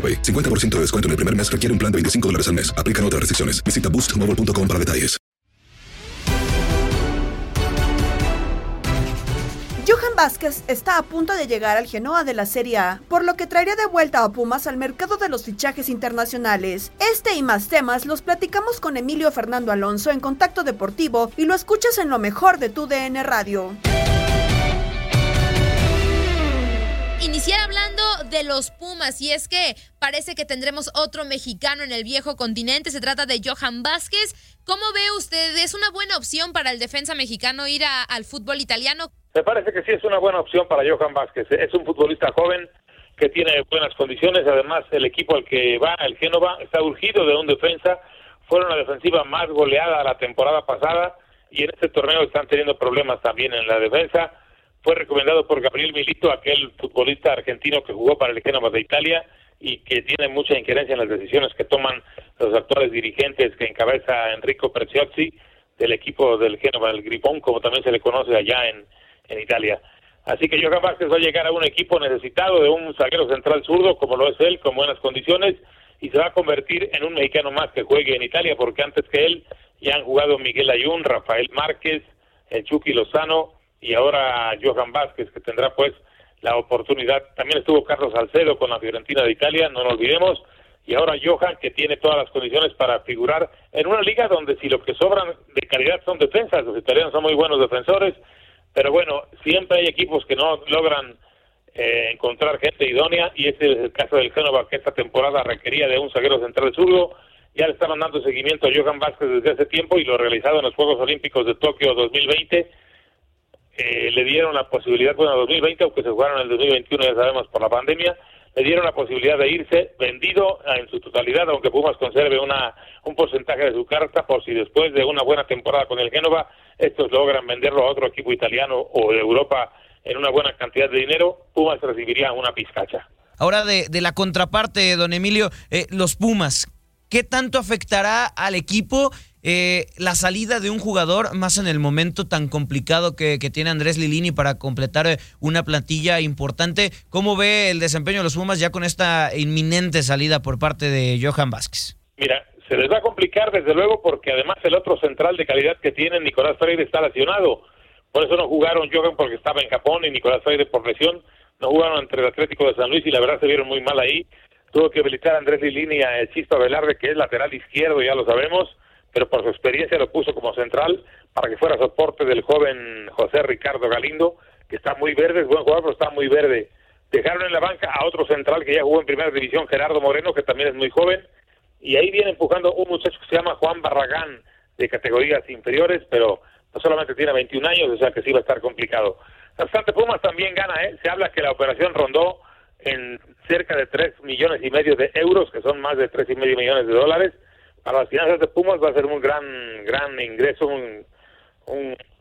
AroPay. 50% de descuento en el primer mes requiere un plan de 25 dólares al mes. Aplican otras restricciones. Visita boostmobile.com para detalles. Johan Vázquez está a punto de llegar al Genoa de la Serie A, por lo que traería de vuelta a Pumas al mercado de los fichajes internacionales. Este y más temas los platicamos con Emilio Fernando Alonso en Contacto Deportivo y lo escuchas en lo mejor de tu DN Radio. Iniciar hablando de los Pumas y es que parece que tendremos otro mexicano en el viejo continente. Se trata de Johan Vázquez. ¿Cómo ve usted? ¿Es una buena opción para el defensa mexicano ir al fútbol italiano? Me parece que sí es una buena opción para Johan Vázquez. Es un futbolista joven que tiene buenas condiciones. Además, el equipo al que va, el Génova, está urgido de un defensa. Fueron la defensiva más goleada la temporada pasada y en este torneo están teniendo problemas también en la defensa. Fue recomendado por Gabriel Milito, aquel futbolista argentino que jugó para el Génova de Italia y que tiene mucha injerencia en las decisiones que toman los actuales dirigentes que encabeza Enrico Preziosi del equipo del Génova, el Gripón, como también se le conoce allá en, en Italia. Así que Johan Vázquez va a llegar a un equipo necesitado de un zaguero central zurdo, como lo es él, con buenas condiciones, y se va a convertir en un mexicano más que juegue en Italia, porque antes que él ya han jugado Miguel Ayun, Rafael Márquez, el Chucky Lozano y ahora Johan Vázquez, que tendrá pues la oportunidad. También estuvo Carlos Salcedo con la Fiorentina de Italia, no lo olvidemos, y ahora Johan, que tiene todas las condiciones para figurar en una liga donde si lo que sobran de calidad son defensas, los italianos son muy buenos defensores, pero bueno, siempre hay equipos que no logran eh, encontrar gente idónea y este es el caso del Génova que esta temporada requería de un zaguero central zurdo. Ya le estaban dando seguimiento a Johan Vázquez desde hace tiempo y lo realizado en los Juegos Olímpicos de Tokio 2020. Eh, le dieron la posibilidad, bueno, 2020, aunque se jugaron en el 2021, ya sabemos, por la pandemia, le dieron la posibilidad de irse vendido en su totalidad, aunque Pumas conserve una, un porcentaje de su carta por si después de una buena temporada con el Génova, estos logran venderlo a otro equipo italiano o de Europa en una buena cantidad de dinero, Pumas recibiría una pizcacha. Ahora de, de la contraparte, don Emilio, eh, los Pumas, ¿qué tanto afectará al equipo eh, la salida de un jugador más en el momento tan complicado que, tiene Andrés Lilini para completar eh, una plantilla importante? ¿Cómo ve el desempeño de los Pumas ya con esta inminente salida por parte de Johan Vázquez? Mira, se les va a complicar desde luego porque además el otro central de calidad que tienen, Nicolás Freire, está lesionado. Por eso no jugaron Johan porque estaba en Japón y Nicolás Freire por lesión. No jugaron entre el Atlético de San Luis y la verdad se vieron muy mal ahí. Tuvo que habilitar a Andrés Lilini a Chisto Velarde, que es lateral izquierdo, ya lo sabemos, pero por su experiencia lo puso como central para que fuera soporte del joven José Ricardo Galindo, que está muy verde, es buen jugador, pero está muy verde. Dejaron en la banca a otro central que ya jugó en primera división, Gerardo Moreno, que también es muy joven, y ahí viene empujando un muchacho que se llama Juan Barragán, de categorías inferiores, pero no solamente tiene 21 años, o sea que sí va a estar complicado. Bastante Pumas también gana, ¿eh? Se habla que la operación rondó en cerca de 3 millones y medio de euros, que son más de tres y medio millones de dólares. Para las finanzas de Pumas va a ser un gran, gran ingreso, un,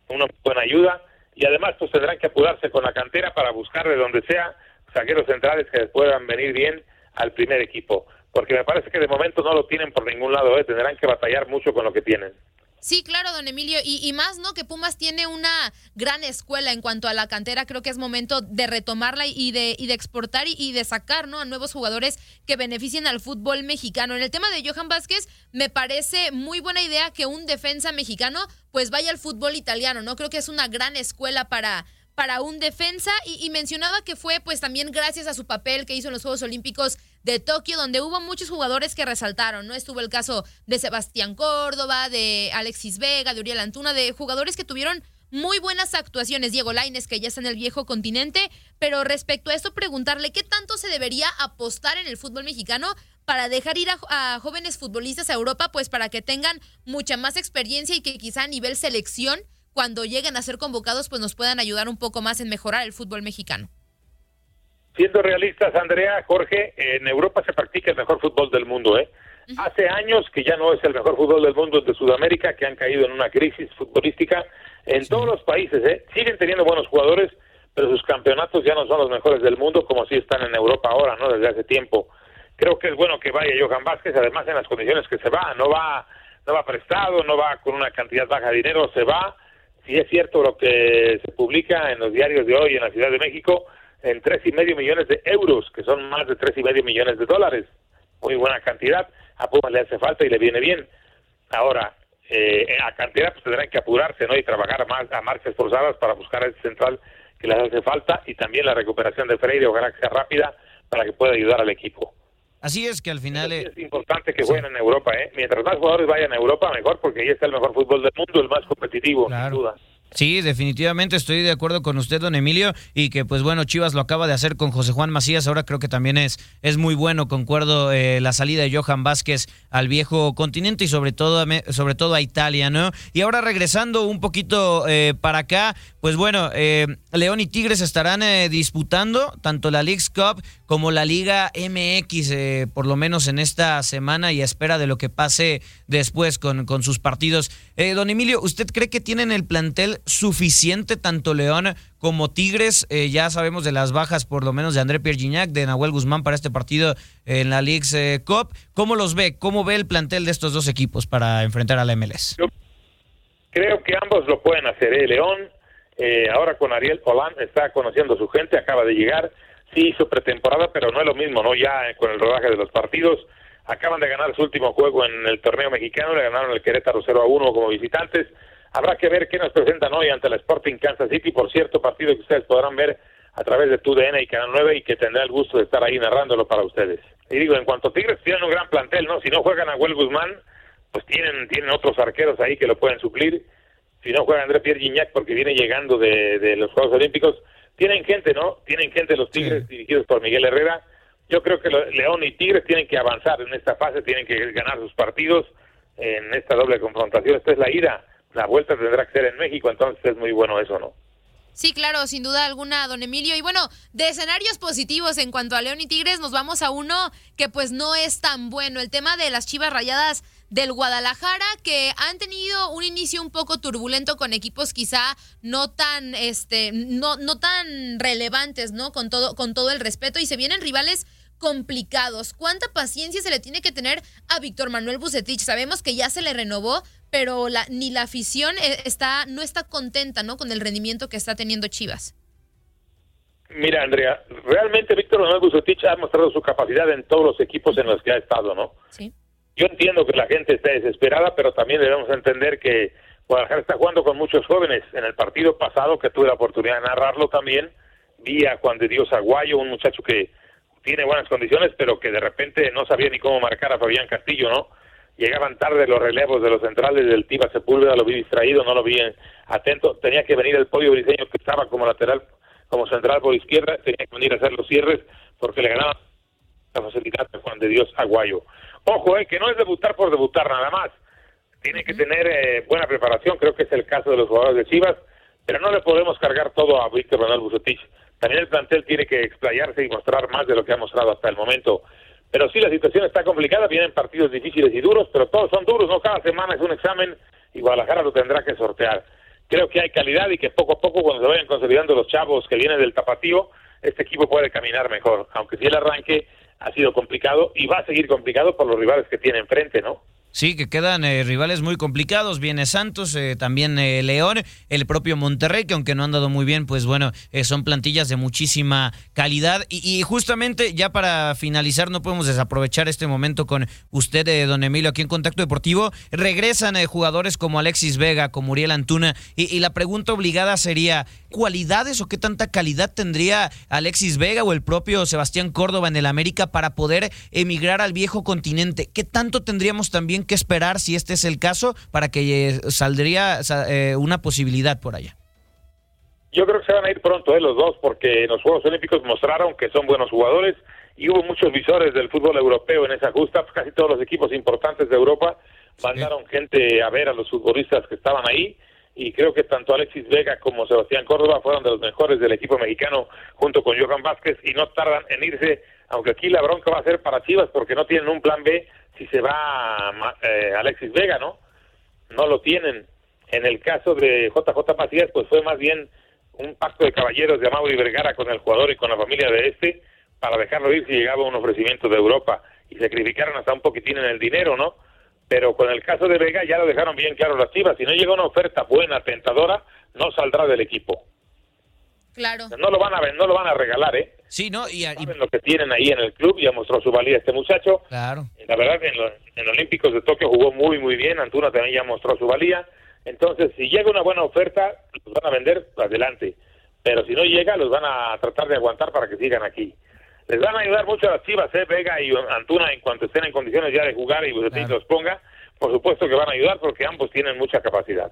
una buena ayuda. Y además, pues tendrán que apurarse con la cantera para buscar de donde sea saqueros centrales que puedan venir bien al primer equipo. Porque me parece que de momento no lo tienen por ningún lado, ¿eh? tendrán que batallar mucho con lo que tienen. Sí, claro, don Emilio. Y, más, ¿no? Que Pumas tiene una gran escuela en cuanto a la cantera. Creo que es momento de retomarla y de, y de exportar y, de sacar, ¿no? A nuevos jugadores que beneficien al fútbol mexicano. En el tema de Johan Vázquez, me parece muy buena idea que un defensa mexicano pues vaya al fútbol italiano, ¿no? Creo que es una gran escuela para, para un defensa y, mencionaba que fue pues también gracias a su papel que hizo en los Juegos Olímpicos de Tokio, donde hubo muchos jugadores que resaltaron, ¿no? Estuvo el caso de Sebastián Córdoba, de Alexis Vega, de Uriel Antuna, de jugadores que tuvieron muy buenas actuaciones, Diego Laines, que ya está en el viejo continente, pero respecto a esto, preguntarle qué tanto se debería apostar en el fútbol mexicano para dejar ir a, a jóvenes futbolistas a Europa, pues para que tengan mucha más experiencia y que quizá a nivel selección cuando lleguen a ser convocados, pues nos puedan ayudar un poco más en mejorar el fútbol mexicano. Siendo realistas, Andrea, Jorge, en Europa se practica el mejor fútbol del mundo, ¿eh? Hace años que ya no es el mejor fútbol del mundo de Sudamérica, que han caído en una crisis futbolística. En todos los países, ¿eh? Siguen teniendo buenos jugadores, pero sus campeonatos ya no son los mejores del mundo como si están en Europa ahora, ¿no? Desde hace tiempo. Creo que es bueno que vaya Johan Vázquez, además en las condiciones que se va, no va, no va prestado, no va con una cantidad baja de dinero, se va si es cierto lo que se publica en los diarios de hoy en la Ciudad de México, en tres y medio millones de euros, que son más de tres y medio millones de dólares. Muy buena cantidad. A Pumas le hace falta y le viene bien. Ahora, eh, a cantidad pues tendrán que apurarse ¿no? y trabajar más a marchas forzadas para buscar el central que les hace falta y también la recuperación de Freire, ojalá que sea rápida para que pueda ayudar al equipo. Así es que al final... Es importante que jueguen en Europa, ¿eh? Mientras más jugadores vayan a Europa, mejor, porque ahí está el mejor fútbol del mundo, el más competitivo, sin duda. Sí, definitivamente estoy de acuerdo con usted, don Emilio, y que pues bueno, Chivas lo acaba de hacer con José Juan Macías, ahora creo que también es, es muy bueno, concuerdo, eh, la salida de Johan Vázquez al viejo continente y sobre todo, sobre todo a Italia, ¿no? Y ahora regresando un poquito eh, para acá, pues bueno, eh, León y Tigres estarán disputando tanto la League's Cup como la Liga MX, por lo menos en esta semana y a espera de lo que pase después con, con sus partidos. don Emilio, ¿usted cree que tienen el plantel suficiente tanto León como Tigres. Eh, ya sabemos de las bajas, por lo menos de André Pierre Gignac, de Nahuel Guzmán para este partido en la Leagues eh, Cup. ¿Cómo los ve? ¿Cómo ve el plantel de estos dos equipos para enfrentar a la MLS? creo que ambos lo pueden hacer. ¿eh? León, ahora con Ariel Polán, está conociendo a su gente, acaba de llegar. Sí hizo pretemporada, pero no es lo mismo, ¿no? Ya con el rodaje de los partidos. Acaban de ganar su último juego en el torneo mexicano, le ganaron el Querétaro 0 a 1 como visitantes Habrá que ver qué nos presentan hoy ante la Sporting Kansas City, por cierto, partido que ustedes podrán ver a través de TUDN y Canal 9 y que tendrá el gusto de estar ahí narrándolo para ustedes. Y digo, en cuanto a Tigres, tienen un gran plantel, ¿no? Si no juegan a Huel Guzmán, pues tienen, tienen otros arqueros ahí que lo pueden suplir. Si no juega André Pierre Gignac porque viene llegando de, los Juegos Olímpicos, tienen gente, ¿no? Tienen gente los Tigres dirigidos por Miguel Herrera. Yo creo que León y Tigres tienen que avanzar en esta fase, tienen que ganar sus partidos en esta doble confrontación. Esta es la ida la vuelta tendrá que ser en México, entonces es muy bueno eso, ¿no? Sí, claro, sin duda alguna, don Emilio. Y bueno, de escenarios positivos en cuanto a León y Tigres, nos vamos a uno que pues no es tan bueno. El tema de las Chivas Rayadas del Guadalajara, que han tenido un inicio un poco turbulento con equipos quizá no tan, este, no, no tan relevantes, ¿no? Con todo, con todo el respeto. Y se vienen rivales complicados. ¿Cuánta paciencia se le tiene que tener a Víctor Manuel Bucetich? Sabemos que ya se le renovó, pero la, ni la afición eh, está, no está contenta ¿no? con el rendimiento que está teniendo Chivas. Mira, Andrea, realmente Víctor Manuel Bucetich ha mostrado su capacidad en todos los equipos en los que ha estado, ¿no? Sí. Yo entiendo que la gente está desesperada, pero también debemos entender que Guadalajara está jugando con muchos jóvenes. En el partido pasado, que tuve la oportunidad de narrarlo también, vi a Juan de Dios Aguayo, un muchacho que tiene buenas condiciones, pero que de repente no sabía ni cómo marcar a Fabián Castillo, ¿no? Llegaban tarde los relevos de los centrales del Tiba Sepúlveda, lo vi distraído, no lo vi atento, tenía que venir el pollo briseño que estaba como lateral, como central por izquierda, tenía que venir a hacer los cierres porque le ganaba la facilidad de Juan de Dios Aguayo. Ojo, eh, que no es debutar por debutar nada más. Tiene que tener eh, buena preparación, creo que es el caso de los jugadores de Chivas, pero no le podemos cargar todo a Víctor Manuel Bucetich. También el plantel tiene que explayarse y mostrar más de lo que ha mostrado hasta el momento. Pero sí, la situación está complicada, vienen partidos difíciles y duros, pero todos son duros, ¿no? Cada semana es un examen y Guadalajara lo tendrá que sortear. Creo que hay calidad y que poco a poco, cuando se vayan consolidando los chavos que vienen del tapatío, este equipo puede caminar mejor, aunque sí el arranque ha sido complicado y va a seguir complicado por los rivales que tiene enfrente, ¿no? Sí, que quedan eh, rivales muy complicados. Viene Santos, eh, también eh, León, el propio Monterrey, que aunque no han dado muy bien, pues bueno, son plantillas de muchísima calidad. Y, justamente ya para finalizar, no podemos desaprovechar este momento con usted, don Emilio, aquí en Contacto Deportivo. Regresan jugadores como Alexis Vega, como Uriel Antuna. Y, y, la pregunta obligada sería, ¿cualidades o qué tanta calidad tendría Alexis Vega o el propio Sebastián Córdoba en el América para poder emigrar al viejo continente? ¿Qué tanto tendríamos también que esperar si este es el caso para que eh, saldría eh, una posibilidad por allá. Yo creo que se van a ir pronto eh, los dos porque los Juegos Olímpicos mostraron que son buenos jugadores y hubo muchos visores del fútbol europeo en esa justa, pues casi todos los equipos importantes de Europa mandaron gente a ver a los futbolistas que estaban ahí y creo que tanto Alexis Vega como Sebastián Córdoba fueron de los mejores del equipo mexicano junto con Johan Vázquez y no tardan en irse, aunque aquí la bronca va a ser para Chivas porque no tienen un plan B si se va eh, Alexis Vega, ¿no? No lo tienen. En el caso de JJ Macías, pues fue más bien un pacto de caballeros de Mauri Vergara con el jugador y con la familia de este para dejarlo ir si llegaba un ofrecimiento de Europa y sacrificaron hasta un poquitín en el dinero, ¿no? Pero con el caso de Vega ya lo dejaron bien claro las chivas. Si no llega una oferta buena, tentadora, no saldrá del equipo. Claro. No lo van a no lo van a regalar, ¿eh? Sí, ¿no? Y, lo que tienen ahí en el club, ya mostró su valía este muchacho. Claro. La verdad que en los, en Olímpicos de Tokio jugó muy, muy bien. Antuna también ya mostró su valía. Entonces, si llega una buena oferta, los van a vender adelante. Pero si no llega, los van a tratar de aguantar para que sigan aquí. Les van a ayudar mucho a las chivas, ¿eh? Vega y Antuna, en cuanto estén en condiciones ya de jugar y Bucetín los ponga. Por supuesto que van a ayudar porque ambos tienen mucha capacidad.